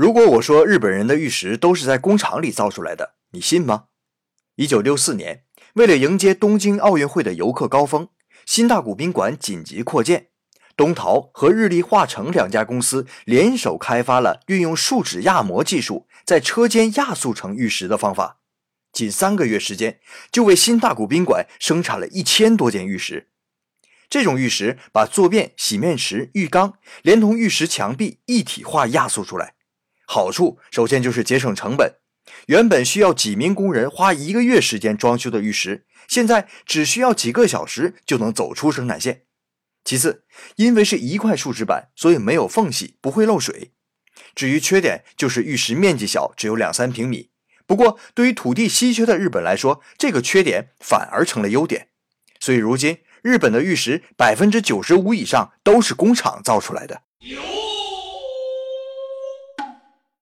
如果我说日本人的玉石都是在工厂里造出来的，你信吗？一九六四年，为了迎接东京奥运会的游客高峰，新大谷宾馆紧急扩建，东陶和日立化成两家公司联手开发了运用树脂压模技术，在车间压塑成玉石的方法。仅三个月时间，就为新大谷宾馆生产了一千多件玉石。这种玉石把坐便、洗面池、浴缸连同玉石墙壁一体化压塑出来。好处首先就是节省成本，原本需要几名工人花一个月时间装修的玉石，现在只需要几个小时就能走出生产线。其次，因为是一块树脂板，所以没有缝隙，不会漏水。至于缺点，就是玉石面积小，只有两三平米。不过，对于土地稀缺的日本来说，这个缺点反而成了优点。所以，如今日本的玉石百分之九十五以上都是工厂造出来的。